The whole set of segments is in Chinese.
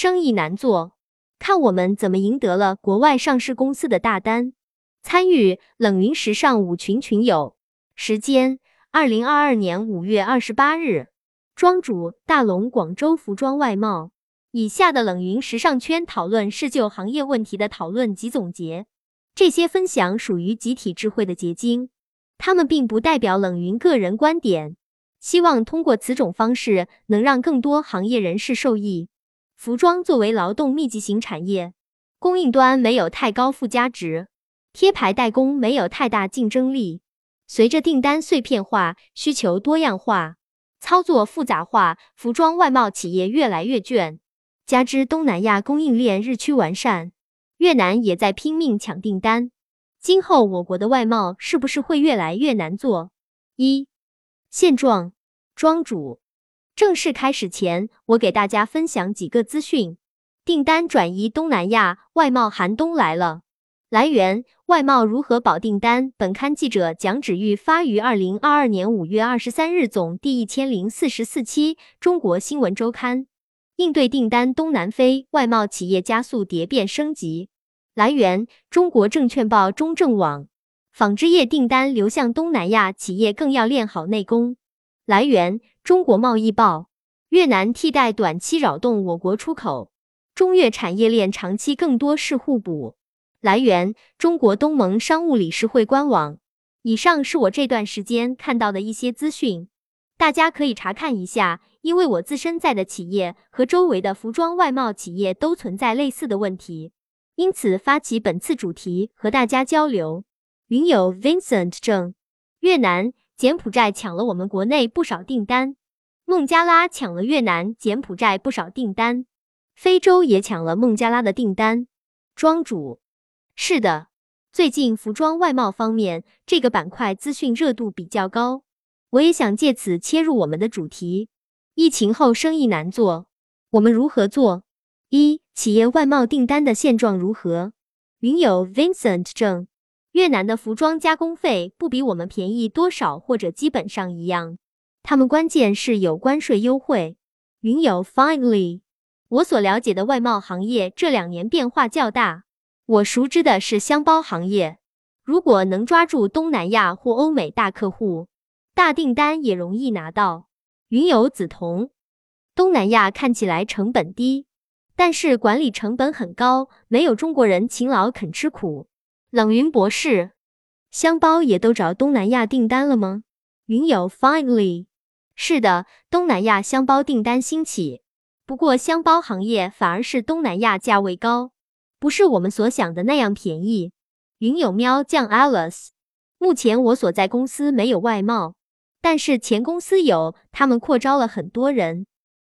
生意难做，看我们怎么赢得了国外上市公司的大单。参与冷云时尚五群群友，时间：二零二二年五月二十八日。庄主：大龙广州服装外贸。以下的冷云时尚圈讨论是就行业问题的讨论及总结，这些分享属于集体智慧的结晶，他们并不代表冷云个人观点。希望通过此种方式，能让更多行业人士受益。服装作为劳动密集型产业，供应端没有太高附加值，贴牌代工没有太大竞争力。随着订单碎片化、需求多样化、操作复杂化，服装外贸企业越来越卷。加之东南亚供应链日趋完善，越南也在拼命抢订单。今后我国的外贸是不是会越来越难做？一现状，庄主。正式开始前，我给大家分享几个资讯：订单转移东南亚，外贸寒冬来了。来源：外贸如何保订单？本刊记者蒋芷玉发于二零二二年五月二十三日，总第一千零四十四期《中国新闻周刊》。应对订单东南飞，外贸企业加速蝶变升级。来源：中国证券报中证网。纺织业订单流向东南亚，企业更要练好内功。来源。中国贸易报，越南替代短期扰动我国出口，中越产业链长期更多是互补。来源：中国东盟商务理事会官网。以上是我这段时间看到的一些资讯，大家可以查看一下。因为我自身在的企业和周围的服装外贸企业都存在类似的问题，因此发起本次主题和大家交流。云友 Vincent 正，越南、柬埔寨抢了我们国内不少订单。孟加拉抢了越南、柬埔寨不少订单，非洲也抢了孟加拉的订单。庄主，是的，最近服装外贸方面这个板块资讯热度比较高，我也想借此切入我们的主题。疫情后生意难做，我们如何做？一、企业外贸订单的现状如何？云友 Vincent 正，越南的服装加工费不比我们便宜多少，或者基本上一样。他们关键是有关税优惠。云友 finally，我所了解的外贸行业这两年变化较大。我熟知的是箱包行业，如果能抓住东南亚或欧美大客户，大订单也容易拿到。云友梓潼，东南亚看起来成本低，但是管理成本很高，没有中国人勤劳肯吃苦。冷云博士，箱包也都找东南亚订单了吗？云友 finally。是的，东南亚箱包订单兴起，不过箱包行业反而是东南亚价位高，不是我们所想的那样便宜。云友喵酱 Alice，目前我所在公司没有外贸，但是前公司有，他们扩招了很多人，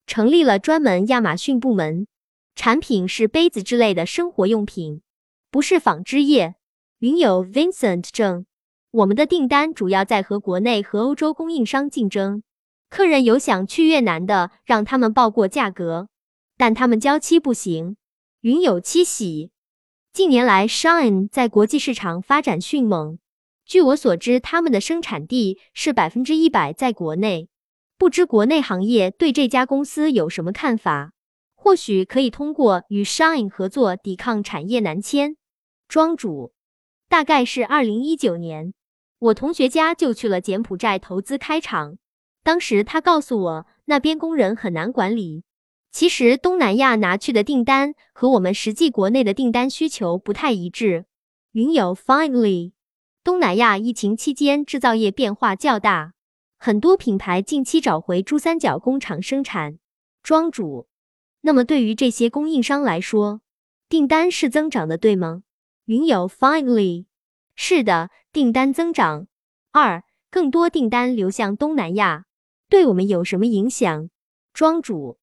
成立了专门亚马逊部门，产品是杯子之类的生活用品，不是纺织业。云有 Vincent 正，我们的订单主要在和国内和欧洲供应商竞争。客人有想去越南的，让他们报过价格，但他们交期不行。云有七喜，近年来 Shine 在国际市场发展迅猛。据我所知，他们的生产地是百分之一百在国内。不知国内行业对这家公司有什么看法？或许可以通过与 Shine 合作抵抗产业南迁。庄主，大概是二零一九年，我同学家就去了柬埔寨投资开厂。当时他告诉我，那边工人很难管理。其实东南亚拿去的订单和我们实际国内的订单需求不太一致。云友 finally，东南亚疫情期间制造业变化较大，很多品牌近期找回珠三角工厂生产。庄主，那么对于这些供应商来说，订单是增长的，对吗？云友 finally，是的，订单增长。二，更多订单流向东南亚。对我们有什么影响？庄主，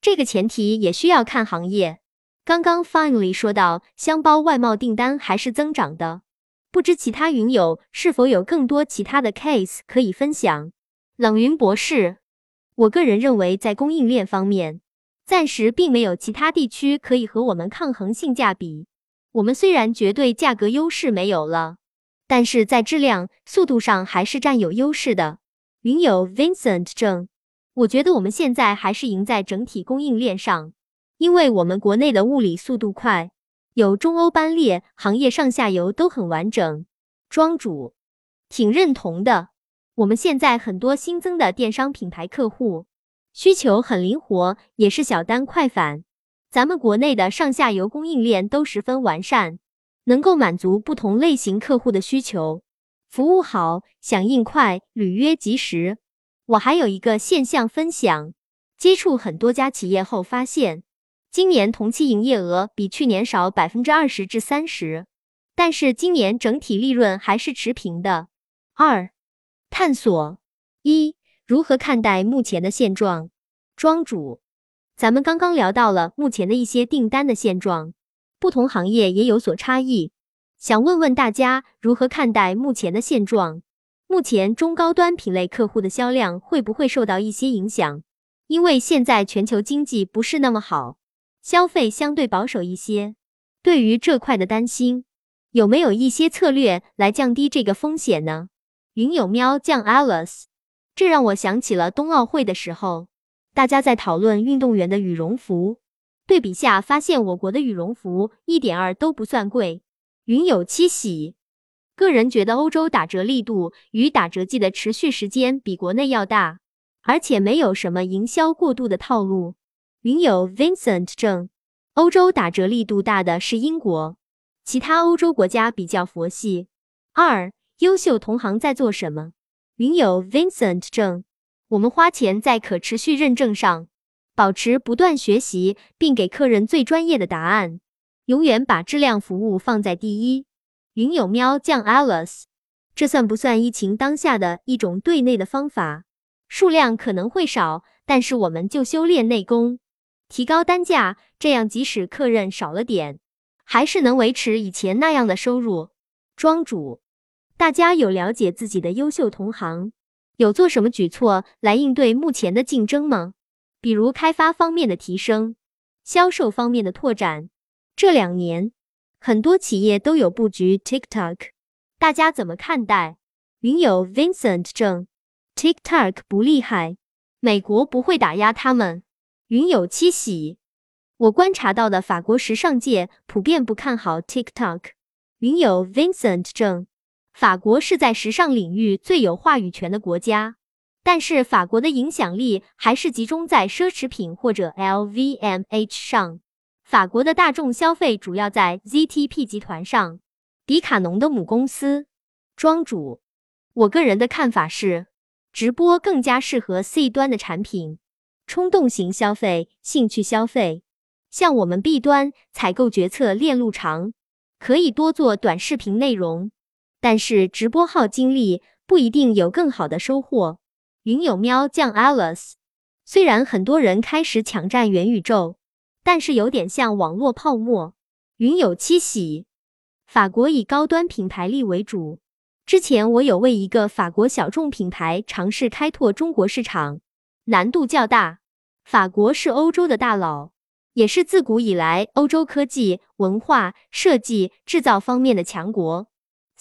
这个前提也需要看行业。刚刚 finally 说到箱包外贸订单还是增长的，不知其他云友是否有更多其他的 case 可以分享？冷云博士，我个人认为在供应链方面，暂时并没有其他地区可以和我们抗衡性价比。我们虽然绝对价格优势没有了，但是在质量、速度上还是占有优势的。云友 Vincent 正，我觉得我们现在还是赢在整体供应链上。因为我们国内的物理速度快，有中欧班列，行业上下游都很完整。庄主挺认同的。我们现在很多新增的电商品牌客户需求很灵活，也是小单快返。咱们国内的上下游供应链都十分完善，能够满足不同类型客户的需求，服务好，响应快，履约及时。我还有一个现象分享，接触很多家企业后发现。今年同期营业额比去年少百分之二十至三十，但是今年整体利润还是持平的。二、探索一，如何看待目前的现状？庄主，咱们刚刚聊到了目前的一些订单的现状，不同行业也有所差异，想问问大家如何看待目前的现状？目前中高端品类客户的销量会不会受到一些影响？因为现在全球经济不是那么好。消费相对保守一些，对于这块的担心，有没有一些策略来降低这个风险呢？云有喵酱 Alice，这让我想起了冬奥会的时候，大家在讨论运动员的羽绒服，对比下发现我国的羽绒服一点二都不算贵。云有七喜，个人觉得欧洲打折力度与打折季的持续时间比国内要大，而且没有什么营销过度的套路。云有 Vincent 正，欧洲打折力度大的是英国，其他欧洲国家比较佛系。二，优秀同行在做什么？云有 Vincent 正，我们花钱在可持续认证上，保持不断学习，并给客人最专业的答案，永远把质量服务放在第一。云友喵酱 Alice，这算不算疫情当下的一种对内的方法？数量可能会少，但是我们就修炼内功。提高单价，这样即使客人少了点，还是能维持以前那样的收入。庄主，大家有了解自己的优秀同行，有做什么举措来应对目前的竞争吗？比如开发方面的提升，销售方面的拓展。这两年，很多企业都有布局 TikTok，大家怎么看待？云友 Vincent 正，TikTok 不厉害，美国不会打压他们。云有七喜，我观察到的法国时尚界普遍不看好 TikTok。云有 Vincent 正，法国是在时尚领域最有话语权的国家，但是法国的影响力还是集中在奢侈品或者 LVMH 上。法国的大众消费主要在 ZTP 集团上，迪卡侬的母公司。庄主，我个人的看法是，直播更加适合 C 端的产品。冲动型消费、兴趣消费，像我们 B 端采购决策链路长，可以多做短视频内容，但是直播耗精力，不一定有更好的收获。云有喵酱 Alice，虽然很多人开始抢占元宇宙，但是有点像网络泡沫。云有七喜，法国以高端品牌力为主，之前我有为一个法国小众品牌尝试开拓中国市场。难度较大。法国是欧洲的大佬，也是自古以来欧洲科技、文化、设计、制造方面的强国。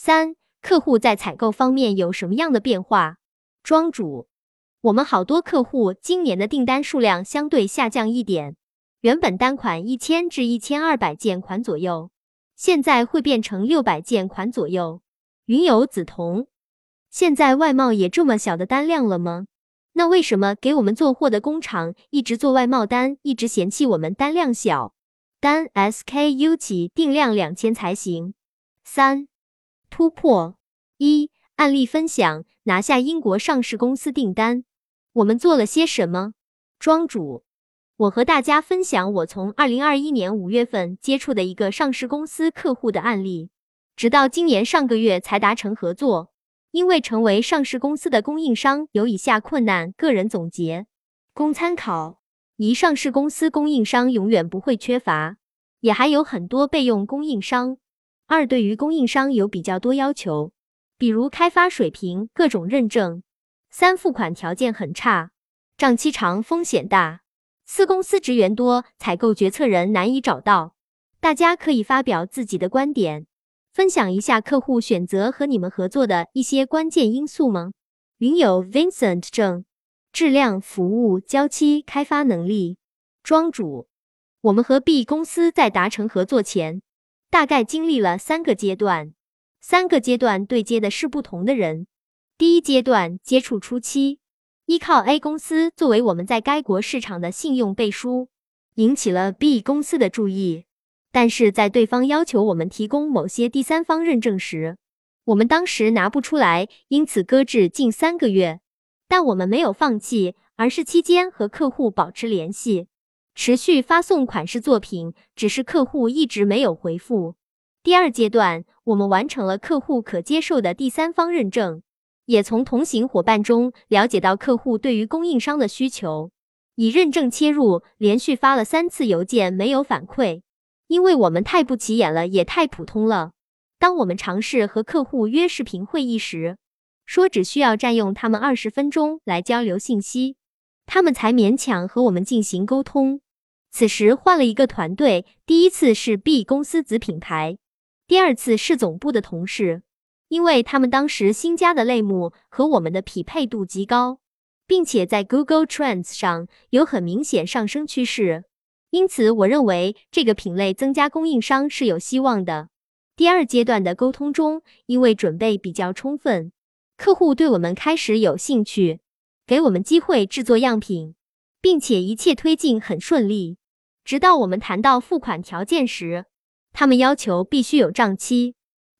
三、客户在采购方面有什么样的变化？庄主，我们好多客户今年的订单数量相对下降一点，原本单款一千至一千二百件款左右，现在会变成六百件款左右。云游紫铜，现在外贸也这么小的单量了吗？那为什么给我们做货的工厂一直做外贸单，一直嫌弃我们单量小？单 SKU 起定量两千才行。三突破一案例分享，拿下英国上市公司订单，我们做了些什么？庄主，我和大家分享我从二零二一年五月份接触的一个上市公司客户的案例，直到今年上个月才达成合作。因为成为上市公司的供应商有以下困难，个人总结供参考：一、上市公司供应商永远不会缺乏，也还有很多备用供应商；二、对于供应商有比较多要求，比如开发水平、各种认证；三、付款条件很差，账期长、风险大；四、公司职员多，采购决策人难以找到。大家可以发表自己的观点。分享一下客户选择和你们合作的一些关键因素吗？云友 Vincent 正，质量、服务、交期、开发能力。庄主，我们和 B 公司在达成合作前，大概经历了三个阶段，三个阶段对接的是不同的人。第一阶段接触初期，依靠 A 公司作为我们在该国市场的信用背书，引起了 B 公司的注意。但是在对方要求我们提供某些第三方认证时，我们当时拿不出来，因此搁置近三个月。但我们没有放弃，而是期间和客户保持联系。持续发送款式作品，只是客户一直没有回复。第二阶段，我们完成了客户可接受的第三方认证，也从同行伙伴中了解到客户对于供应商的需求。以认证切入，连续发了三次邮件没有反馈，因为我们太不起眼了，也太普通了。当我们尝试和客户约视频会议时，说只需要占用他们二十分钟来交流信息，他们才勉强和我们进行沟通。此时换了一个团队，第一次是 B 公司子品牌，第二次是总部的同事，因为他们当时新加的类目和我们的匹配度极高，并且在 Google Trends 上有很明显上升趋势，因此我认为这个品类增加供应商是有希望的。第二阶段的沟通中，因为准备比较充分，客户对我们开始有兴趣，给我们机会制作样品，并且一切推进很顺利。直到我们谈到付款条件时，他们要求必须有账期，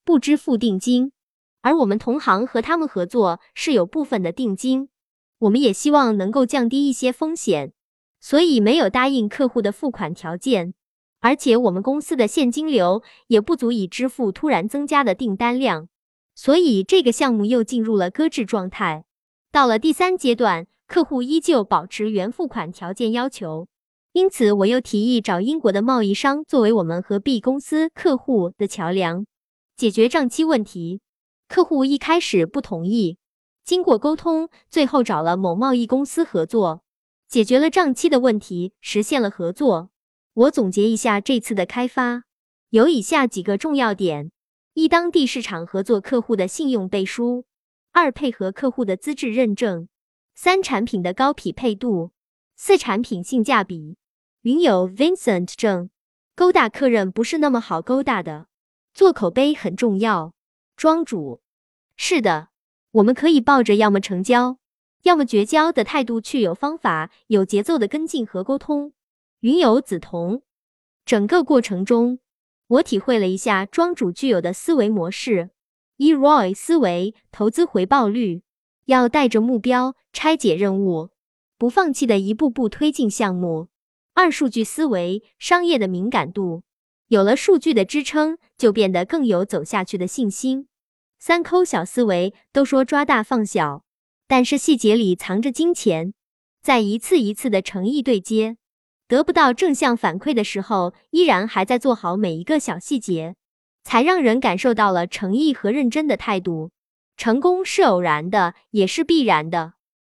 不支付定金。而我们同行和他们合作是有部分的定金，我们也希望能够降低一些风险，所以没有答应客户的付款条件。而且我们公司的现金流也不足以支付突然增加的订单量，所以这个项目又进入了搁置状态。到了第三阶段，客户依旧保持原付款条件要求。因此，我又提议找英国的贸易商作为我们和 B 公司客户的桥梁，解决账期问题。客户一开始不同意，经过沟通，最后找了某贸易公司合作，解决了账期的问题，实现了合作。我总结一下这次的开发，有以下几个重要点：一、当地市场合作客户的信用背书；二、配合客户的资质认证；三、产品的高匹配度；四、产品性价比。云友 Vincent 证，勾搭客人不是那么好勾搭的，做口碑很重要。庄主，是的，我们可以抱着要么成交，要么绝交的态度去有方法、有节奏的跟进和沟通。云友梓潼，整个过程中，我体会了一下庄主具有的思维模式：一 ROI 思维，投资回报率，要带着目标拆解任务，不放弃的一步步推进项目。二数据思维，商业的敏感度，有了数据的支撑，就变得更有走下去的信心。三抠小思维，都说抓大放小，但是细节里藏着金钱。在一次一次的诚意对接，得不到正向反馈的时候，依然还在做好每一个小细节，才让人感受到了诚意和认真的态度。成功是偶然的，也是必然的。